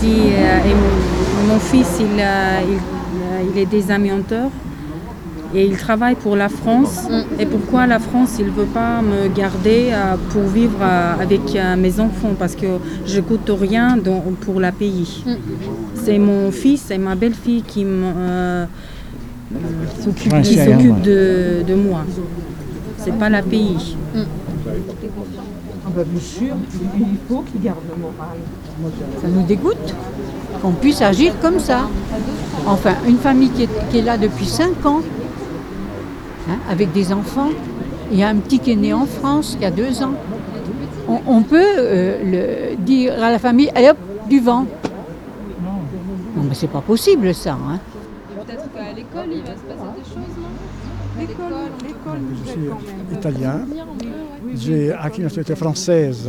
Dit et mon, fils il, il, il est désamianteur et il travaille pour la France. Et pourquoi la France il veut pas me garder pour vivre avec euh, mes enfants? Parce que je coûte rien pour la pays. C'est mon fils et ma belle-fille qui me, s'occupent hein, de, de moi. C'est pas la pays. Ah bah, bien sûr, il faut qu'il garde le moral. Ça nous dégoûte qu'on puisse agir comme ça. Enfin, une famille qui est, qui est là depuis 5 ans, hein, avec des enfants. Il y a un petit qui est né en France, qui a 2 ans. On, on peut euh, le, dire à la famille, allez hop, du vent. Non, mais c'est pas possible ça. hein. Peut-être qu'à l'école, il va se passer des choses, non? L'école, Je suis italien. J'ai acquis la nationalité française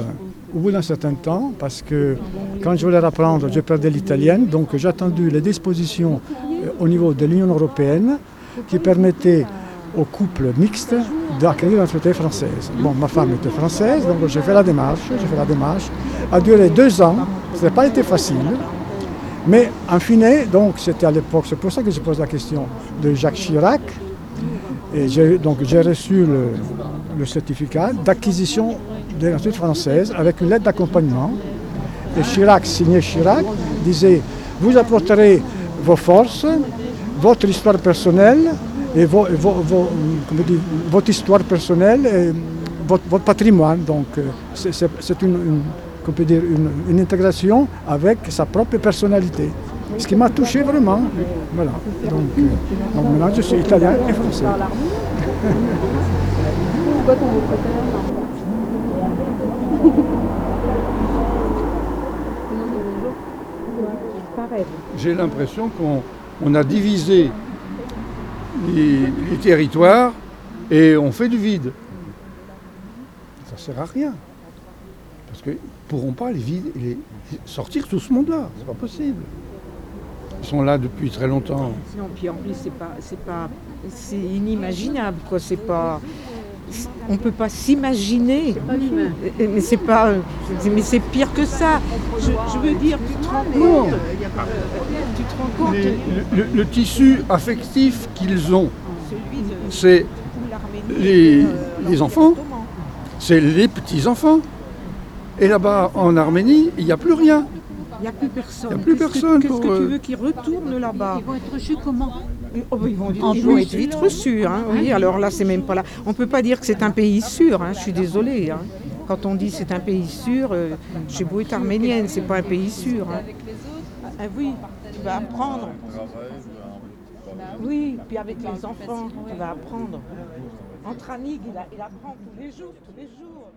au bout d'un certain temps parce que quand je voulais apprendre, je perdais l'italienne. Donc j'ai attendu les dispositions euh, au niveau de l'Union européenne qui permettaient aux couples mixtes d'acquérir la nationalité française. Bon, ma femme était française, donc j'ai fait la démarche. J'ai fait la démarche. A duré deux ans. Ce n'a pas été facile. Mais en fine, donc c'était à l'époque, c'est pour ça que je pose la question de Jacques Chirac. Et j'ai, donc j'ai reçu le, certificat d'acquisition de nationalité française avec une lettre d'accompagnement. Et Chirac, signé Chirac, disait Vous apporterez vos forces, votre histoire personnelle et votre histoire personnelle votre, patrimoine. Donc euh, c'est, une- comment dire, une- une intégration avec sa propre personnalité. Ce qui m'a touché vraiment. Voilà. Donc, euh, donc maintenant je suis italien et français. J'ai l'impression qu'on on a divisé les, les territoires et on fait du vide. Ça ne sert à rien. Parce qu'ils ne pourront pas les vider, les- sortir tout ce monde-là. C'est pas possible. Ils sont là depuis très longtemps. Non, puis en plus, c'est pas, c'est pas, c'est inimaginable, quoi. C'est pas, on peut pas s'imaginer. Euh, Mais c'est pas, mais c'est pire que ça. Je, je veux dire, tu te rends compte, tu te rends compte, Les- le, tissu affectif qu'ils ont, de c'est les, euh, les enfants, c'est les petits-enfants. Et là-bas, en Arménie, il n'y a plus rien. Il n'y a plus personne. Il y a plus Qu'est-ce que- personne Qu'est-ce que tu euh, veux qu'ils retournent là-bas Ils vont être reçus comment Oh, bah, ils vont, En ils vont être vite reçus. hein, oui, alors là, c'est même pas là. On ne peut pas dire que c'est un pays sûr. hein, je suis désolée. hein. Quand on dit c'est un pays sûr, euh, j'ai beau être arménienne, c'est pas un pays sûr. hein. Ah oui, tu vas apprendre. Oui, puis avec les enfants, tu vas apprendre. Entre Anig, il, a- il apprend tous les jours, tous les jours.